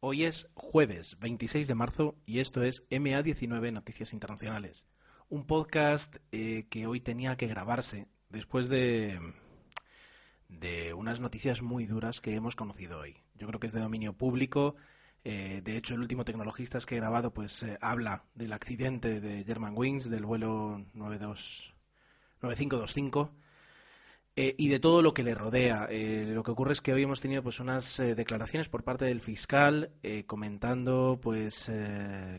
Hoy es jueves 26 de marzo y esto es MA19 Noticias Internacionales. Un podcast eh, que hoy tenía que grabarse después de, de unas noticias muy duras que hemos conocido hoy. Yo creo que es de dominio público. Eh, de hecho, el último Tecnologistas que he grabado pues eh, habla del accidente de Germanwings del vuelo 92, 9525 eh, y de todo lo que le rodea. Eh, lo que ocurre es que hoy hemos tenido pues unas eh, declaraciones por parte del fiscal comentando pues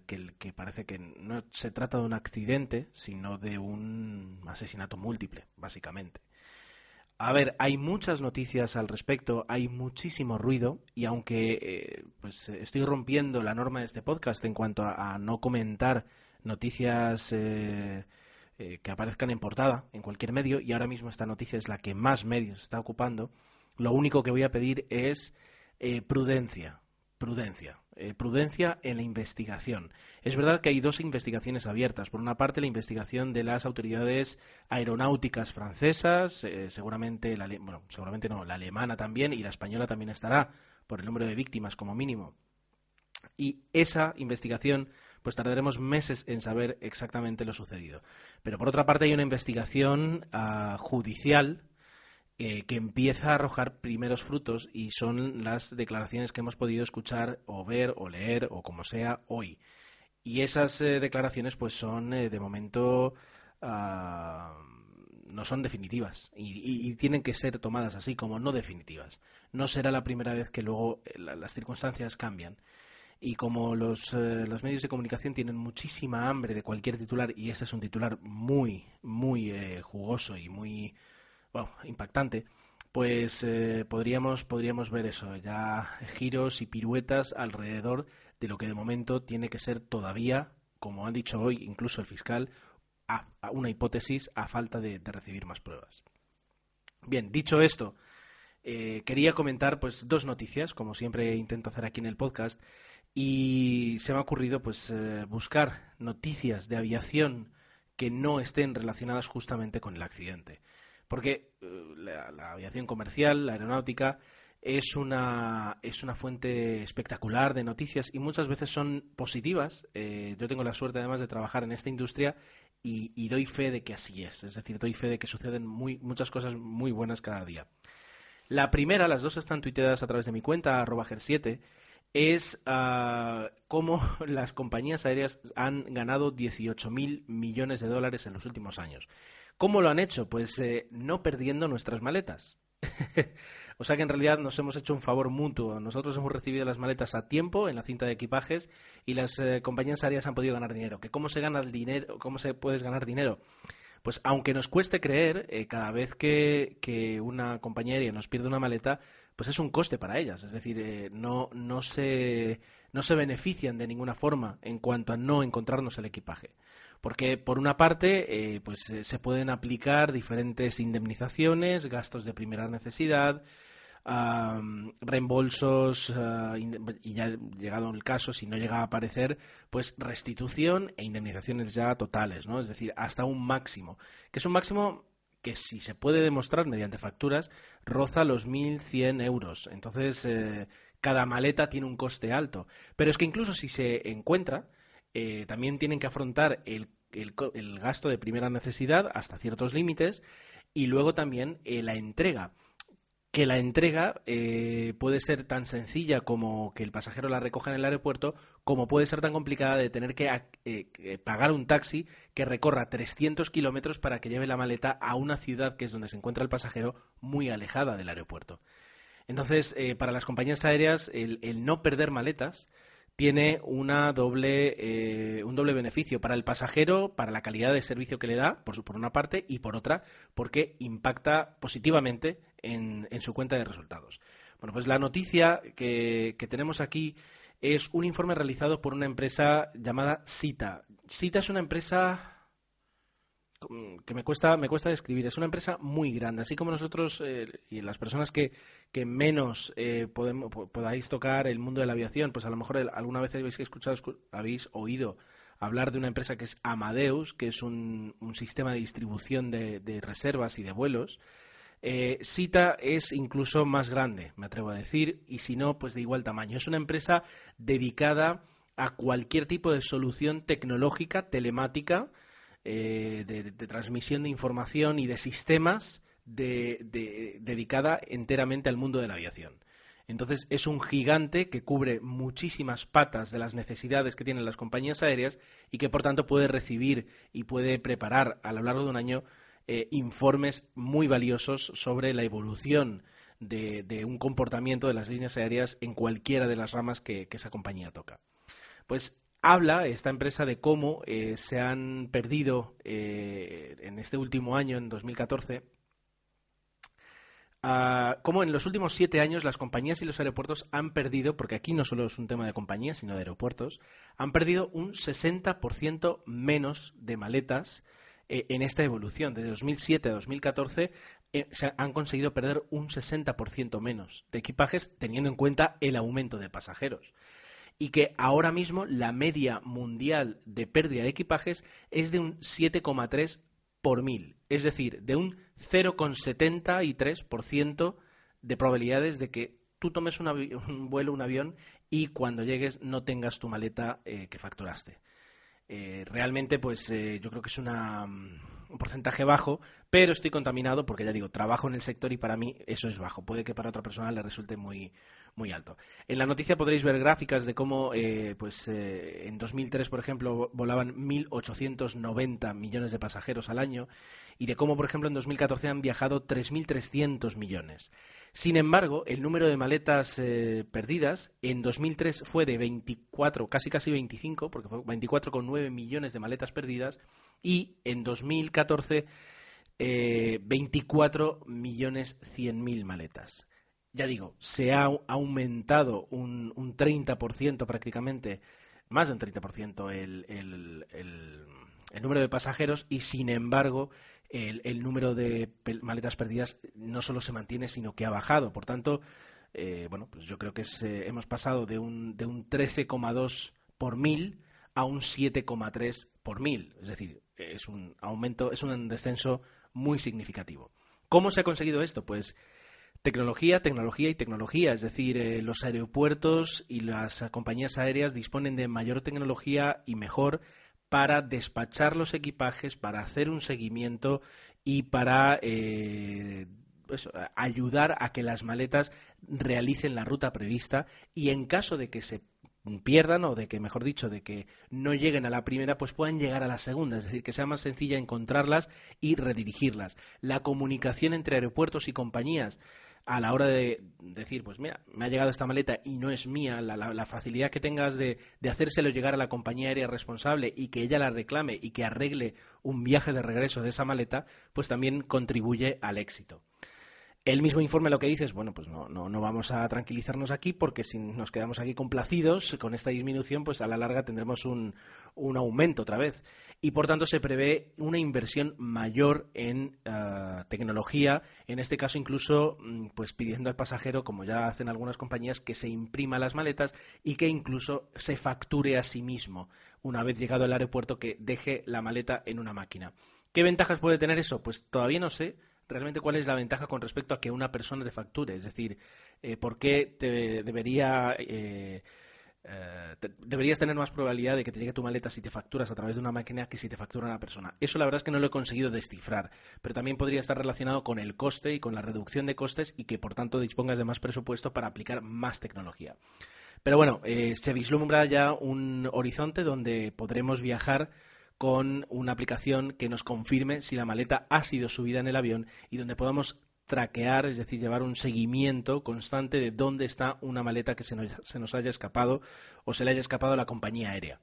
que, parece que no se trata de un accidente, sino de un asesinato múltiple, básicamente. A ver, hay muchas noticias al respecto, hay muchísimo ruido y aunque pues estoy rompiendo la norma de este podcast en cuanto a no comentar noticias eh, que aparezcan en portada en cualquier medio y ahora mismo esta noticia es la que más medios está ocupando, lo único que voy a pedir es eh, prudencia, prudencia, eh, prudencia en la investigación. Es verdad que hay dos investigaciones abiertas. Por una parte, la investigación de las autoridades aeronáuticas francesas, seguramente, la, bueno, seguramente no, la alemana también y la española también estará por el número de víctimas como mínimo. Y esa investigación pues tardaremos meses en saber exactamente lo sucedido. Pero por otra parte hay una investigación uh, judicial eh, que empieza a arrojar primeros frutos y son las declaraciones que hemos podido escuchar o ver o leer o como sea hoy. Y esas eh, declaraciones pues son eh, de momento uh, no son definitivas y, y, tienen que ser tomadas así como no definitivas. No será la primera vez que luego eh, la, las circunstancias cambian y como los, eh, los medios de comunicación tienen muchísima hambre de cualquier titular y este es un titular muy, muy eh, jugoso y muy bueno, impactante, pues eh, podríamos, podríamos ver eso, ya giros y piruetas alrededor de lo que de momento tiene que ser todavía, como han dicho hoy incluso el fiscal, a, una hipótesis a falta de, de, recibir más pruebas. Bien, dicho esto, quería comentar pues dos noticias, como siempre intento hacer aquí en el podcast, y se me ha ocurrido pues eh, buscar noticias de aviación que no estén relacionadas justamente con el accidente. Porque eh, la, aviación comercial, la aeronáutica, es una, es una fuente espectacular de noticias y muchas veces son positivas. Eh, yo tengo la suerte además de trabajar en esta industria y, y, doy fe de que así es. Es decir, doy fe de que suceden muy, muchas cosas muy buenas cada día. La primera, las dos están tuiteadas a través de mi cuenta, arroba 7 es uh, cómo las compañías aéreas han ganado 18.000 millones de dólares en los últimos años. ¿Cómo lo han hecho? Pues eh, no perdiendo nuestras maletas. o sea que en realidad nos hemos hecho un favor mutuo. Nosotros hemos recibido las maletas a tiempo en la cinta de equipajes y las eh, compañías aéreas han podido ganar dinero. ¿Que ¿Cómo se gana el dinero? ¿Cómo se puede ganar dinero? Pues aunque nos cueste creer, eh, cada vez que, que una compañía aérea nos pierde una maleta, pues es un coste para ellas. Es decir, eh, no, no, se, no se benefician de ninguna forma en cuanto a no encontrarnos el equipaje. Porque, por una parte, eh, pues eh, se pueden aplicar diferentes indemnizaciones, gastos de primera necesidad, reembolsos uh, y ya llegado el caso, si no llega a aparecer, pues restitución e indemnizaciones ya totales, ¿no? Es decir, hasta un máximo. Que es un máximo que si se puede demostrar mediante facturas, roza los 1.100 euros. Entonces, eh, cada maleta tiene un coste alto. Pero es que incluso si se encuentra, eh, también tienen que afrontar el, el, el, gasto de primera necesidad hasta ciertos límites y luego también eh, la entrega que la entrega eh, puede ser tan sencilla como que el pasajero la recoja en el aeropuerto, como puede ser tan complicada de tener que eh, pagar un taxi que recorra 300 kilómetros para que lleve la maleta a una ciudad que es donde se encuentra el pasajero muy alejada del aeropuerto. Entonces, eh, para las compañías aéreas, el, el, no perder maletas tiene una doble, eh, un doble beneficio para el pasajero, para la calidad de servicio que le da, por, por una parte, y por otra, porque impacta positivamente en, en, su cuenta de resultados. Bueno, pues la noticia que, que tenemos aquí es un informe realizado por una empresa llamada Cita. Cita es una empresa que me cuesta me cuesta describir. Es una empresa muy grande. Así como nosotros eh, y las personas que, que menos eh, podemos, podáis tocar el mundo de la aviación pues a lo mejor alguna vez habéis escuchado habéis oído hablar de una empresa que es Amadeus que es un, un sistema de distribución de, reservas y de vuelos. Eh, Sita es incluso más grande, me atrevo a decir, y si no, pues de igual tamaño. Es una empresa dedicada a cualquier tipo de solución tecnológica, telemática, eh, de, transmisión de información y de sistemas dedicada enteramente al mundo de la aviación. Entonces es un gigante que cubre muchísimas patas de las necesidades que tienen las compañías aéreas y que por tanto puede recibir y puede preparar a lo largo de un año eh, informes muy valiosos sobre la evolución de, un comportamiento de las líneas aéreas en cualquiera de las ramas que, esa compañía toca. Pues habla esta empresa de cómo eh, se han perdido eh, en este último año, en 2014, Uh, como en los últimos siete años las compañías y los aeropuertos han perdido, porque aquí no solo es un tema de compañías, sino de aeropuertos, han perdido un 60% menos de maletas eh, en esta evolución. De 2007 a 2014 eh, se han conseguido perder un 60% menos de equipajes teniendo en cuenta el aumento de pasajeros. Y que ahora mismo la media mundial de pérdida de equipajes es de un 7,3 por mil, es decir, de un 0,73% de probabilidades de que tú tomes un, vuelo, un avión y cuando llegues no tengas tu maleta eh, que facturaste. Eh, realmente, pues eh, yo creo que es mm, un porcentaje bajo, pero estoy contaminado porque ya digo, trabajo en el sector y para mí eso es bajo. Puede que para otra persona le resulte muy, muy alto. En la noticia podréis ver gráficas de cómo, eh, pues en 2003, por ejemplo, volaban 1.890 millones de pasajeros al año y de cómo, por ejemplo, en 2014 han viajado 3.300 millones. Sin embargo, el número de maletas eh, perdidas en 2003 fue de 24, casi casi 25, porque fue 24,9 millones de maletas perdidas, y en 2014 eh, 24 millones 100 mil maletas. Ya digo, se ha aumentado un, un 30% prácticamente, más de un 30% el, el, el, el número de pasajeros y sin embargo el, número de maletas perdidas no solo se mantiene, sino que ha bajado. Por tanto, eh, bueno, pues yo creo que eh, hemos pasado de un, de un 13,2 por mil a un 7,3 por mil. Es decir, es un aumento, es un descenso muy significativo. ¿Cómo se ha conseguido esto? Pues tecnología, tecnología y tecnología. Es decir, eh, los aeropuertos y las compañías aéreas disponen de mayor tecnología y mejor para despachar los equipajes, para hacer un seguimiento y para eh, ayudar a que las maletas realicen la ruta prevista y en caso de que se pierdan o de que, mejor dicho, de que no lleguen a la primera, pues puedan llegar a la segunda, es decir, que sea más sencilla encontrarlas y redirigirlas. La comunicación entre aeropuertos y compañías a la hora de decir, pues mira, me ha llegado esta maleta y no es mía, la, facilidad que tengas de, de, hacérselo llegar a la compañía aérea responsable y que ella la reclame y que arregle un viaje de regreso de esa maleta, pues también contribuye al éxito. El mismo informe lo que dice es, bueno, pues no, no, no vamos a tranquilizarnos aquí porque si nos quedamos aquí complacidos con esta disminución, pues a la larga tendremos un, un aumento otra vez. Y por tanto se prevé una inversión mayor en eh, tecnología, en este caso incluso mm, pues pidiendo al pasajero, como ya hacen algunas compañías, que se imprima las maletas y que incluso se facture a sí mismo una vez llegado al aeropuerto que deje la maleta en una máquina. ¿Qué ventajas puede tener eso? Pues todavía no sé realmente cuál es la ventaja con respecto a que una persona te facture. Es decir, eh, ¿por qué te debería... Eh, eh, deberías tener más probabilidad de que te llegue tu maleta si te facturas a través de una máquina que si te factura una persona. Eso la verdad es que no lo he conseguido descifrar, pero también podría estar relacionado con el coste y con la reducción de costes y que por tanto dispongas de más presupuesto para aplicar más tecnología. Pero bueno, se vislumbra ya un horizonte donde podremos viajar con una aplicación que nos confirme si la maleta ha sido subida en el avión y donde podamos traquear, es decir, llevar un seguimiento constante de dónde está una maleta que se nos, haya escapado o se le haya escapado a la compañía aérea.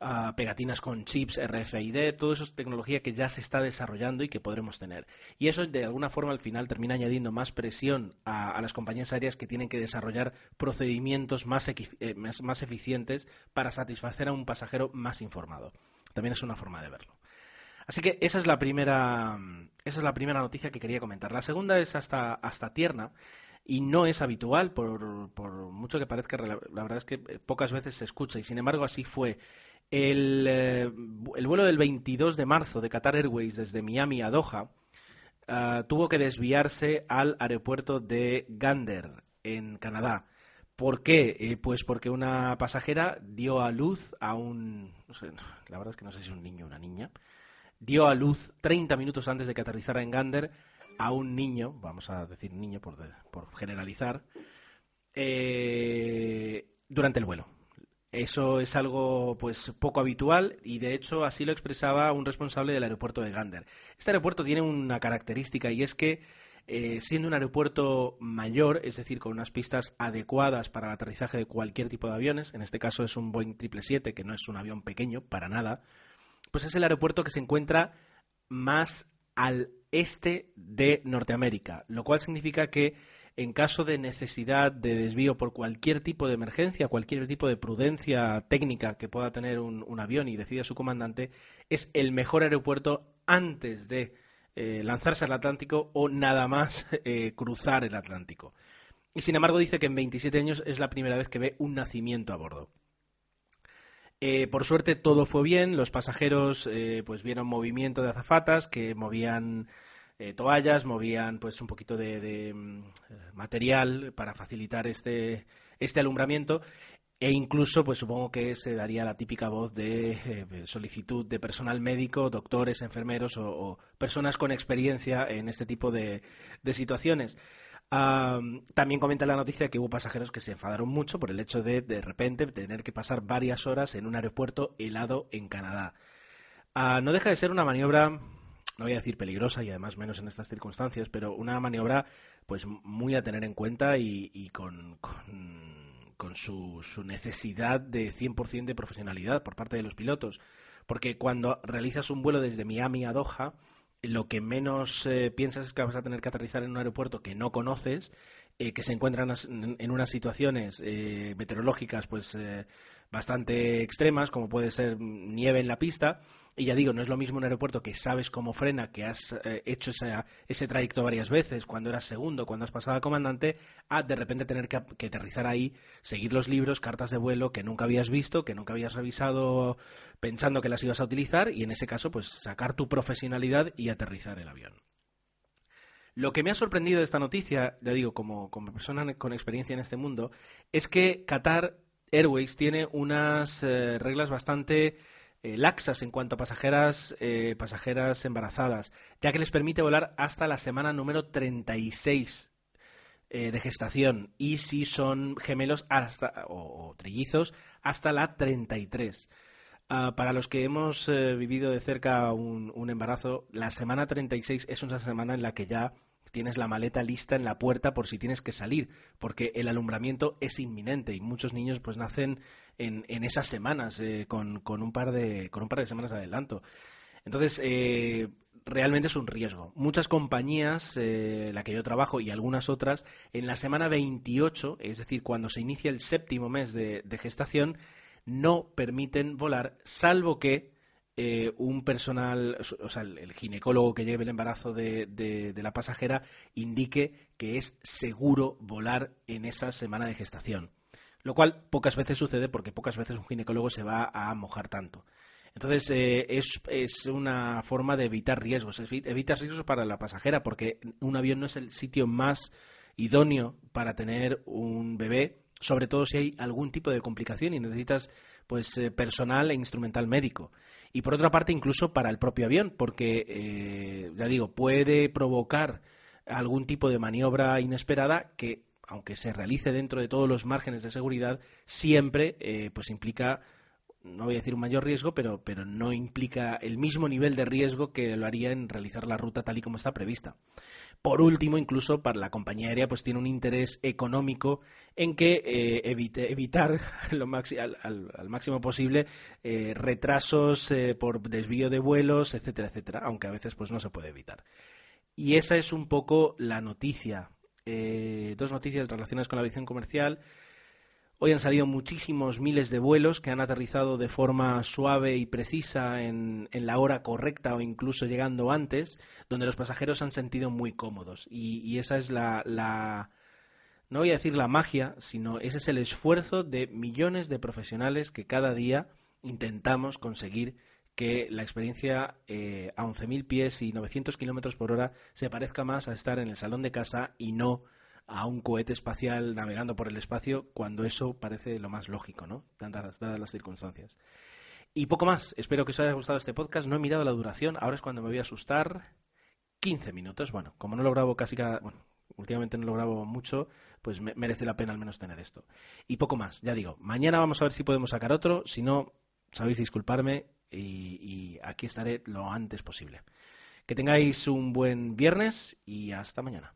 Ah, pegatinas con chips RFID, todo eso es tecnología que ya se está desarrollando y que podremos tener. Y eso de alguna forma al final termina añadiendo más presión a, las compañías aéreas que tienen que desarrollar procedimientos más, eh, más eficientes para satisfacer a un pasajero más informado. También es una forma de verlo. Así que esa es la primera, esa es la primera noticia que quería comentar. La segunda es hasta, hasta tierna y no es habitual, por, por mucho que parezca, la, verdad es que pocas veces se escucha y sin embargo así fue. El, eh, el vuelo del 22 de marzo de Qatar Airways desde Miami a Doha ah, tuvo que desviarse al aeropuerto de Gander, en Canadá. ¿Por qué? Eh, pues porque una pasajera dio a luz a un... No sé, la verdad es que no sé si es un niño o una niña. Dio a luz 30 minutos antes de que aterrizara en Gander a un niño, vamos a decir niño por, generalizar, eh, durante el vuelo. Eso es algo pues poco habitual y de hecho así lo expresaba un responsable del aeropuerto de Gander. Este aeropuerto tiene una característica y es que eh, siendo un aeropuerto mayor, es decir, con unas pistas adecuadas para el aterrizaje de cualquier tipo de aviones, en este caso es un Boeing 777, que no es un avión pequeño, para nada, pues es el aeropuerto que se encuentra más al este de Norteamérica, lo cual significa que en caso de necesidad de desvío por cualquier tipo de emergencia, cualquier tipo de prudencia técnica que pueda tener un, un avión y decida su comandante, es el mejor aeropuerto antes de eh, lanzarse al Atlántico o nada más eh, cruzar el Atlántico. Y sin embargo dice que en 27 años es la primera vez que ve un nacimiento a bordo. Eh, por suerte todo fue bien, los pasajeros pues vieron movimiento de azafatas que movían toallas, movían pues un poquito de, mm, material para facilitar este, este alumbramiento e incluso, pues supongo que se daría la típica voz de eh, solicitud de personal médico, doctores, enfermeros o, personas con experiencia en este tipo de, situaciones. también comenta la noticia que hubo pasajeros que se enfadaron mucho por el hecho de de repente tener que pasar varias horas en un aeropuerto helado en Canadá. Ah, no deja de ser una maniobra, no voy a decir peligrosa y además menos en estas circunstancias, pero una maniobra pues muy a tener en cuenta y, con su, su necesidad de 100% de profesionalidad por parte de los pilotos. Porque cuando realizas un vuelo desde Miami a Doha, lo que menos eh, piensas es que vas a tener que aterrizar en un aeropuerto que no conoces, eh, que se encuentran en, unas situaciones eh, meteorológicas pues bastante extremas, como puede ser nieve en la pista, y ya digo, no es lo mismo un aeropuerto que sabes cómo frena, que has eh, hecho ese trayecto varias veces, cuando eras segundo, cuando has pasado a comandante, a de repente tener que, aterrizar ahí, seguir los libros, cartas de vuelo que nunca habías visto, que nunca habías revisado pensando que las ibas a utilizar, y en ese caso, pues sacar tu profesionalidad y aterrizar el avión. Lo que me ha sorprendido de esta noticia, ya digo, como, como persona con experiencia en este mundo, es que Qatar Airways tiene unas eh, reglas bastante eh, laxas en cuanto a pasajeras, eh, pasajeras embarazadas, ya que les permite volar hasta la semana número 36 eh, de gestación y si son gemelos hasta, o, trillizos hasta la 33. Ah, para los que hemos vivido de cerca un, un embarazo, la semana 36 es una semana en la que ya tienes la maleta lista en la puerta por si tienes que salir, porque el alumbramiento es inminente y muchos niños pues nacen en, en esas semanas eh, con, con, un par de, con un par de semanas de adelanto. Entonces, eh, realmente es un riesgo. Muchas compañías, eh, la que yo trabajo y algunas otras, en la semana 28, es decir, cuando se inicia el séptimo mes de gestación, no permiten volar, salvo que eh, un personal, o sea, el, ginecólogo que lleve el embarazo de, de, la pasajera indique que es seguro volar en esa semana de gestación. Lo cual pocas veces sucede porque pocas veces un ginecólogo se va a mojar tanto. Entonces, eh, es, es, una forma de evitar riesgos. Evitar riesgos para la pasajera porque un avión no es el sitio más idóneo para tener un bebé, sobre todo si hay algún tipo de complicación y necesitas pues eh, personal e instrumental médico y por otra parte incluso para el propio avión, porque, eh, ya digo, puede provocar algún tipo de maniobra inesperada que, aunque se realice dentro de todos los márgenes de seguridad, siempre eh, pues implica no voy a decir un mayor riesgo, pero, pero no implica el mismo nivel de riesgo que lo haría en realizar la ruta tal y como está prevista. Por último, incluso para la compañía aérea, pues tiene un interés económico en que eh, evite, evitar lo al, máximo posible eh, retrasos eh, por desvío de vuelos, etcétera, etcétera, aunque a veces pues no se puede evitar. Y esa es un poco la noticia. dos noticias relacionadas con la aviación comercial. Hoy han salido muchísimos miles de vuelos que han aterrizado de forma suave y precisa en, la hora correcta o incluso llegando antes, donde los pasajeros han sentido muy cómodos. Y, esa es la, la, no voy a decir la magia, sino ese es el esfuerzo de millones de profesionales que cada día intentamos conseguir que la experiencia eh, a 11.000 pies y 900 kilómetros por hora se parezca más a estar en el salón de casa y no a un cohete espacial navegando por el espacio, cuando eso parece lo más lógico, ¿no? Dadas, dadas las circunstancias. Y poco más. Espero que os haya gustado este podcast. No he mirado la duración. Ahora es cuando me voy a asustar. 15 minutos. Bueno, como no lo grabo casi cada. Bueno, últimamente no lo grabo mucho, pues merece la pena al menos tener esto. Y poco más. Ya digo, mañana vamos a ver si podemos sacar otro. Si no, sabéis disculparme y aquí estaré lo antes posible. Que tengáis un buen viernes y hasta mañana.